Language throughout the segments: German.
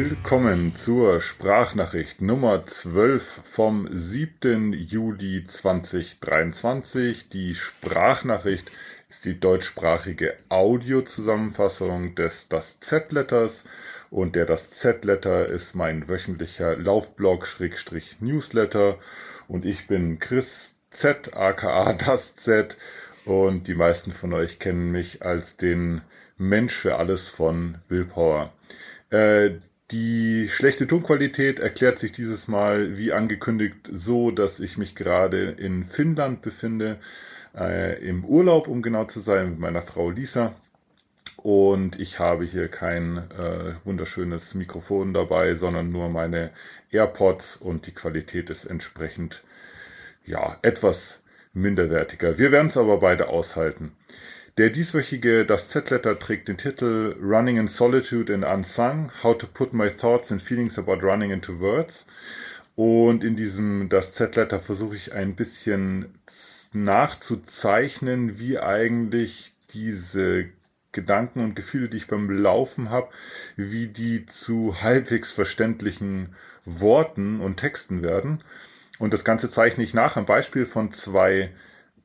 Willkommen zur Sprachnachricht Nummer 12 vom 7. Juli 2023. Die Sprachnachricht ist die deutschsprachige Audiozusammenfassung des Das Z-Letters und der Das Z-Letter ist mein wöchentlicher Laufblog-Newsletter und ich bin Chris Z aka Das Z und die meisten von euch kennen mich als den Mensch für alles von Willpower. Äh, die schlechte Tonqualität erklärt sich dieses Mal wie angekündigt so, dass ich mich gerade in Finnland befinde, äh, im Urlaub, um genau zu sein, mit meiner Frau Lisa. Und ich habe hier kein äh, wunderschönes Mikrofon dabei, sondern nur meine AirPods und die Qualität ist entsprechend ja etwas minderwertiger. Wir werden es aber beide aushalten. Der dieswöchige Das Z-Letter trägt den Titel Running in Solitude and Unsung, How to Put My Thoughts and Feelings About Running into Words. Und in diesem Das Z-Letter versuche ich ein bisschen nachzuzeichnen, wie eigentlich diese Gedanken und Gefühle, die ich beim Laufen habe, wie die zu halbwegs verständlichen Worten und Texten werden. Und das Ganze zeichne ich nach am Beispiel von zwei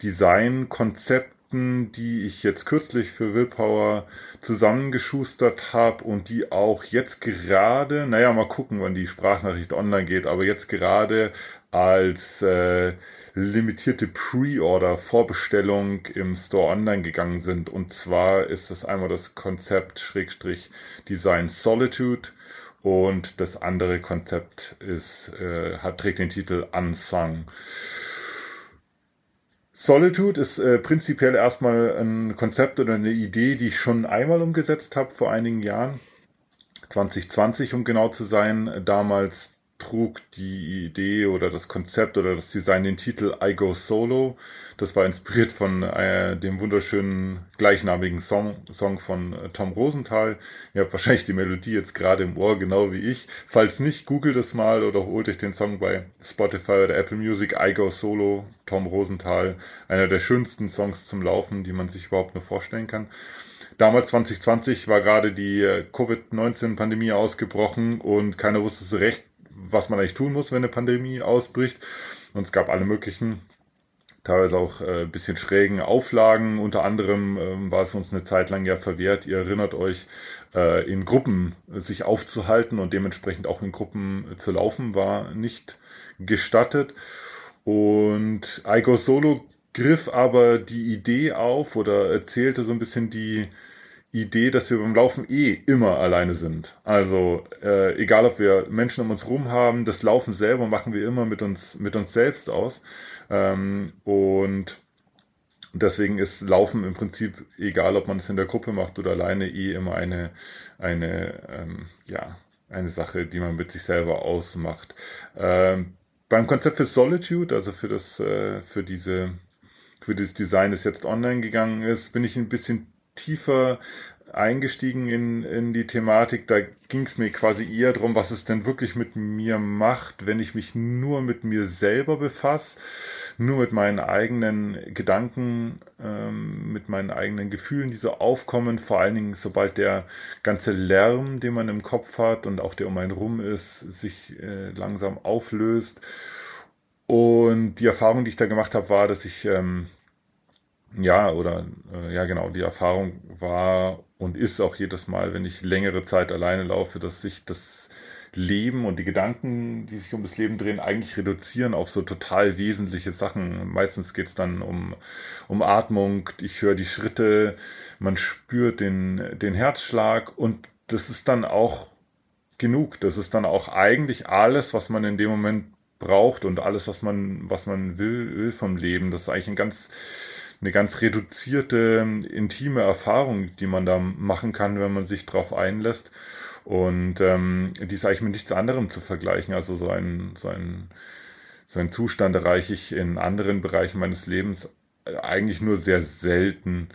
Design-Konzepten, Produkten, die ich jetzt kürzlich für Willpower zusammengeschustert habe und die auch jetzt gerade, naja, mal gucken, wann die Sprachnachricht online geht, aber jetzt gerade als äh, limitierte Pre-Order, Vorbestellung im Store online gegangen sind. Und zwar ist das einmal das Konzept Schrägstrich Design Solitude und das andere Konzept ist, äh, hat, trägt den Titel Unsung. Solitude ist äh, prinzipiell erstmal ein Konzept oder eine Idee, die ich schon einmal umgesetzt habe vor einigen Jahren. 2020, um genau zu sein. Damals trug die Idee oder das Konzept oder das Design den Titel I Go Solo. Das war inspiriert von äh, dem wunderschönen gleichnamigen Song, Song von äh, Tom Rosenthal. Ihr habt wahrscheinlich die Melodie jetzt gerade im Ohr, genau wie ich. Falls nicht, googelt es mal oder holt euch den Song bei Spotify oder Apple Music. I Go Solo, Tom Rosenthal. Einer der schönsten Songs zum Laufen, die man sich überhaupt nur vorstellen kann. Damals 2020 war gerade die äh, Covid-19-Pandemie ausgebrochen und keiner wusste so recht, was man eigentlich tun muss, wenn eine Pandemie ausbricht. Und es gab alle möglichen, teilweise auch äh, bisschen schrägen Auflagen. Unter anderem äh, war es uns eine Zeit lang ja verwehrt, ihr erinnert euch, äh, in Gruppen sich aufzuhalten und dementsprechend auch in Gruppen zu laufen, war nicht gestattet. Und Igo Solo griff aber die Idee auf oder erzählte so ein bisschen die, Idee, dass wir beim Laufen eh immer alleine sind. Also äh, egal, ob wir Menschen um uns rum haben, das Laufen selber machen wir immer mit uns mit uns selbst aus. Ähm, und deswegen ist Laufen im Prinzip egal, ob man es in der Gruppe macht oder alleine, eh immer eine eine ähm, ja eine Sache, die man mit sich selber ausmacht. Ähm, beim Konzept für Solitude, also für das äh, für diese für das Design, das jetzt online gegangen ist, bin ich ein bisschen tiefer eingestiegen in, in die Thematik. Da ging es mir quasi eher darum, was es denn wirklich mit mir macht, wenn ich mich nur mit mir selber befasse, nur mit meinen eigenen Gedanken, ähm, mit meinen eigenen Gefühlen, die so aufkommen, vor allen Dingen sobald der ganze Lärm, den man im Kopf hat und auch der um einen rum ist, sich äh, langsam auflöst. Und die Erfahrung, die ich da gemacht habe, war, dass ich ähm, ja, oder äh, ja genau, die Erfahrung war und ist auch jedes Mal, wenn ich längere Zeit alleine laufe, dass sich das Leben und die Gedanken, die sich um das Leben drehen, eigentlich reduzieren auf so total wesentliche Sachen. Meistens geht's dann um, um Atmung, ich höre die Schritte, man spürt den, den Herzschlag und das ist dann auch genug. Das ist dann auch eigentlich alles, was man in dem Moment braucht und alles, was man, was man will, will vom Leben. Das ist eigentlich ein ganz eine ganz reduzierte, intime Erfahrung, die man da machen kann, wenn man sich drauf einlässt. Und ähm, die ist eigentlich mit nichts anderem zu vergleichen. Also so ein, so ein, so ein Zustand erreiche ich in anderen Bereichen meines Lebens eigentlich nur sehr selten.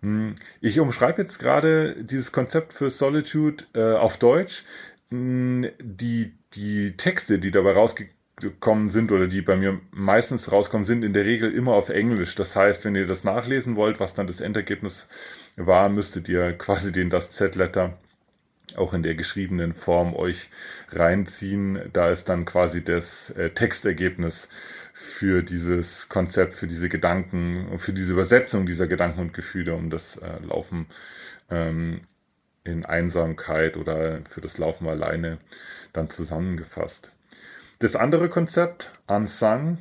Hm, ich umschreibe jetzt gerade dieses Konzept für Solitude äh, auf Deutsch. Hm, die, die Texte, die dabei rausgekommen gekommen sind oder die bei mir meistens rauskommen, sind in der Regel immer auf Englisch. Das heißt, wenn ihr das nachlesen wollt, was dann das Endergebnis war, müsstet ihr quasi den das Z-Letter auch in der geschriebenen Form euch reinziehen. Da ist dann quasi das äh, Textergebnis für dieses Konzept, für diese Gedanken, für diese Übersetzung dieser Gedanken und Gefühle, um das äh, Laufen ähm, in Einsamkeit oder für das Laufen alleine dann zusammengefasst. Das andere Konzept, Unsung,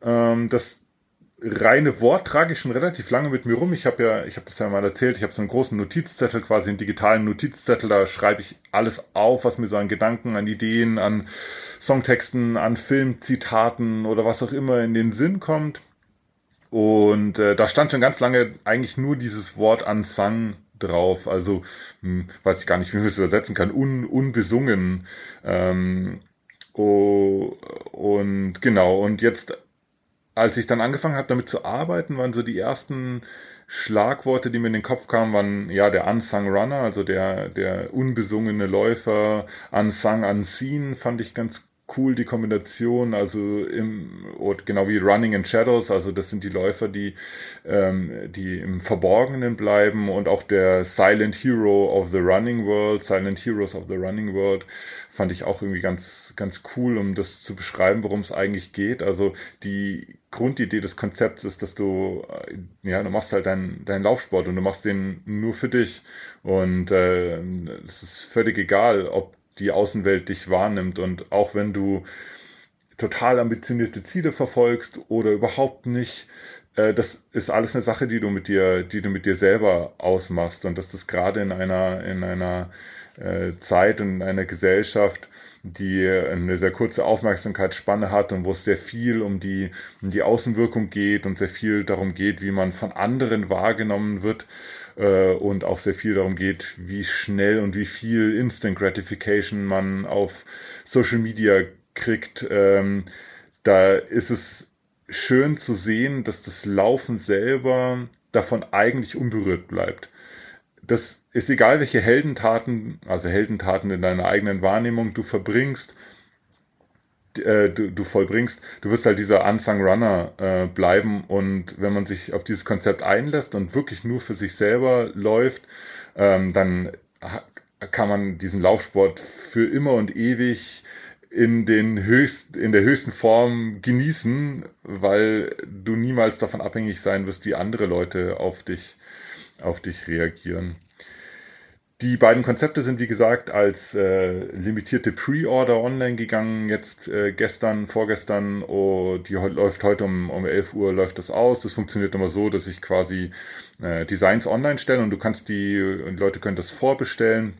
ähm, das reine Wort trage ich schon relativ lange mit mir rum. Ich habe ja, ich habe das ja mal erzählt, ich habe so einen großen Notizzettel, quasi einen digitalen Notizzettel, da schreibe ich alles auf, was mir so an Gedanken, an Ideen, an Songtexten, an Filmzitaten oder was auch immer in den Sinn kommt. Und äh, da stand schon ganz lange eigentlich nur dieses Wort unsung drauf. Also hm, weiß ich gar nicht, wie man es übersetzen kann. Un, unbesungen. Ähm, oh, und genau, und jetzt als ich dann angefangen habe, damit zu arbeiten, waren so die ersten Schlagworte, die mir in den Kopf kamen, waren ja der Unsung Runner, also der, der unbesungene Läufer, Unsung Unseen fand ich ganz cool die Kombination, also im, genau wie Running in Shadows, also das sind die Läufer, die, ähm, die im Verborgenen bleiben und auch der Silent Hero of the Running World, Silent Heroes of the Running World, fand ich auch irgendwie ganz, ganz cool, um das zu beschreiben, worum es eigentlich geht. Also die Grundidee des Konzepts ist, dass du, äh, ja, du machst halt deinen dein Laufsport und du machst den nur für dich und äh, es ist völlig egal, ob die Außenwelt dich wahrnimmt. Und auch wenn du total ambitionierte Ziele verfolgst oder überhaupt nicht, äh, das ist alles eine Sache, die du mit dir, die du mit dir selber ausmachst. Und dass das gerade in einer, in einer äh, Zeit, in einer Gesellschaft, die eine sehr kurze Aufmerksamkeitsspanne hat und wo es sehr viel um die, um die Außenwirkung geht und sehr viel darum geht, wie man von anderen wahrgenommen wird, äh, und auch sehr viel darum geht, wie schnell und wie viel Instant Gratification man auf Social Media kriegt. Ähm, da ist es schön zu sehen, dass das Laufen selber davon eigentlich unberührt bleibt. Das ist egal, welche Heldentaten, also Heldentaten in deiner eigenen Wahrnehmung du verbringst, äh, du, du vollbringst, du wirst halt dieser Unsung Runner äh, bleiben. Und wenn man sich auf dieses Konzept einlässt und wirklich nur für sich selber läuft, ähm, dann kann man diesen Laufsport für immer und ewig in den höchst, in der höchsten Form genießen, weil du niemals davon abhängig sein wirst, wie andere Leute auf dich, auf dich reagieren. Die beiden Konzepte sind, wie gesagt, als äh, limitierte Pre-Order online gegangen. Jetzt äh, gestern, vorgestern, oh, die läuft heute um, um 11 Uhr, läuft das aus. Das funktioniert immer so, dass ich quasi äh, Designs online stelle und du kannst die, und Leute können das vorbestellen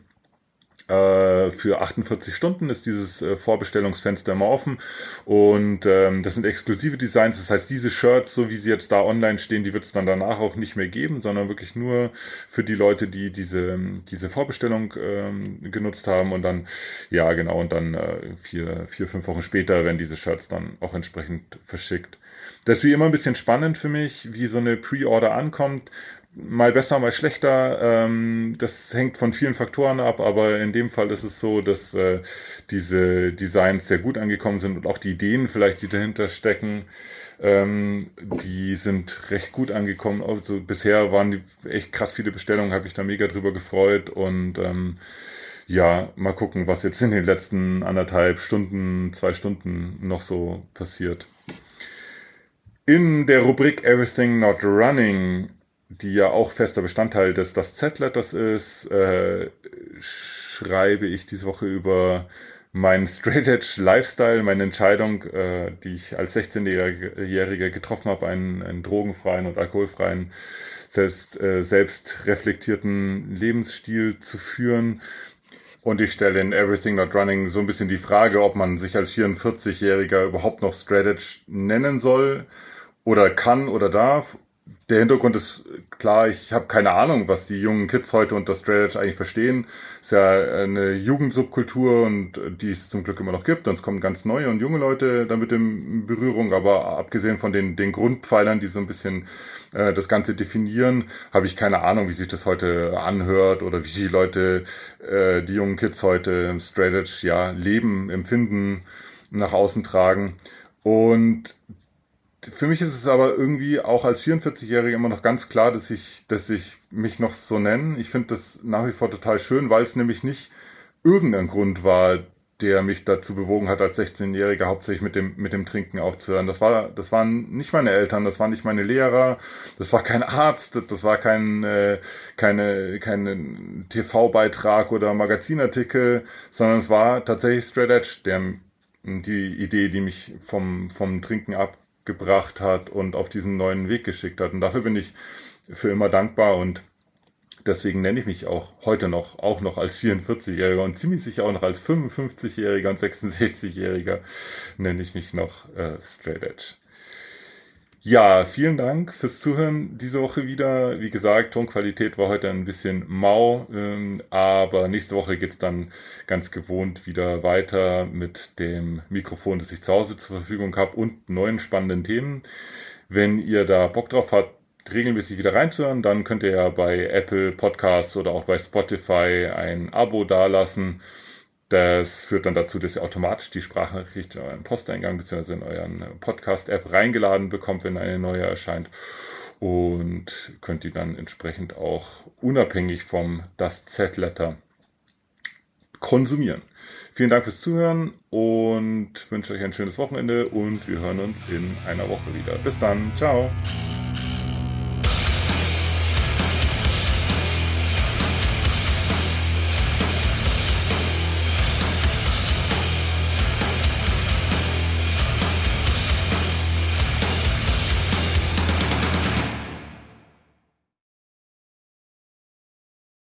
äh, für 48 Stunden ist dieses äh, Vorbestellungsfenster immer offen und ähm, das sind exklusive Designs. Das heißt, diese Shirts, so wie sie jetzt da online stehen, die wird es dann danach auch nicht mehr geben, sondern wirklich nur für die Leute, die diese, diese Vorbestellung ähm, genutzt haben und dann, ja genau, und dann äh, vier, vier, fünf Wochen später werden diese Shirts dann auch entsprechend verschickt. Das ist wie immer ein bisschen spannend für mich, wie so eine Pre-Order ankommt mal besser, mal schlechter. Ähm, das hängt von vielen Faktoren ab, aber in dem Fall ist es so, dass äh, diese Designs sehr gut angekommen sind und auch die Ideen vielleicht, die dahinter stecken, ähm, die sind recht gut angekommen. Also bisher waren die echt krass viele Bestellungen, habe ich da mega drüber gefreut und ähm, ja, mal gucken, was jetzt in den letzten anderthalb Stunden, zwei Stunden noch so passiert. In der Rubrik Everything Not Running die ja auch fester Bestandteil des das Z-Letters ist, äh, schreibe ich diese Woche über meinen Straight Edge Lifestyle, meine Entscheidung, äh, die ich als 16-Jähriger getroffen habe, einen, einen drogenfreien und alkoholfreien, selbst, äh, selbst reflektierten Lebensstil zu führen. Und ich stelle in Everything Not Running so ein bisschen die Frage, ob man sich als 44-Jähriger überhaupt noch Straight Edge nennen soll oder kann oder darf der Hintergrund ist klar, ich habe keine Ahnung, was die jungen Kids heute unter Straight eigentlich verstehen. Ist ja eine Jugendsubkultur und die es zum Glück immer noch gibt. Dann kommen ganz neue und junge Leute damit in Berührung. Aber abgesehen von den, den Grundpfeilern, die so ein bisschen äh, das Ganze definieren, habe ich keine Ahnung, wie sich das heute anhört oder wie die Leute, äh, die jungen Kids heute Straight ja leben, empfinden, nach außen tragen. Und für mich ist es aber irgendwie auch als 44-Jähriger immer noch ganz klar, dass ich, dass ich mich noch so nenne. Ich finde das nach wie vor total schön, weil es nämlich nicht irgendein Grund war, der mich dazu bewogen hat, als 16-Jähriger hauptsächlich mit dem, mit dem Trinken aufzuhören. Das war, das waren nicht meine Eltern, das waren nicht meine Lehrer, das war kein Arzt, das war kein, äh, keine, kein TV-Beitrag oder Magazinartikel, sondern es war tatsächlich Straight Edge, der, die Idee, die mich vom, vom Trinken abgebracht hat und auf diesen neuen Weg geschickt hat. Und dafür bin ich für immer dankbar und deswegen nenne ich mich auch heute noch, auch noch als 44-Jähriger und ziemlich sicher auch noch als 55-Jähriger und 66-Jähriger nenne ich mich noch äh, Straight Edge. Ja, vielen Dank fürs Zuhören diese Woche wieder. Wie gesagt, Tonqualität war heute ein bisschen mau, ähm, aber nächste Woche geht's dann ganz gewohnt wieder weiter mit dem Mikrofon, das ich zu Hause zur Verfügung habe und neuen spannenden Themen. Wenn ihr da Bock drauf habt, regelmäßig wieder reinzuhören, dann könnt ihr ja bei Apple Podcasts oder auch bei Spotify ein Abo dalassen. Das führt dann dazu, dass ihr automatisch die Sprachnachricht in euren Posteingang bzw. in euren Podcast-App reingeladen bekommt, wenn eine neue erscheint. Und könnt die dann entsprechend auch unabhängig vom Das Z-Letter konsumieren. Vielen Dank fürs Zuhören und wünsche euch ein schönes Wochenende und wir hören uns in einer Woche wieder. Bis dann. Ciao.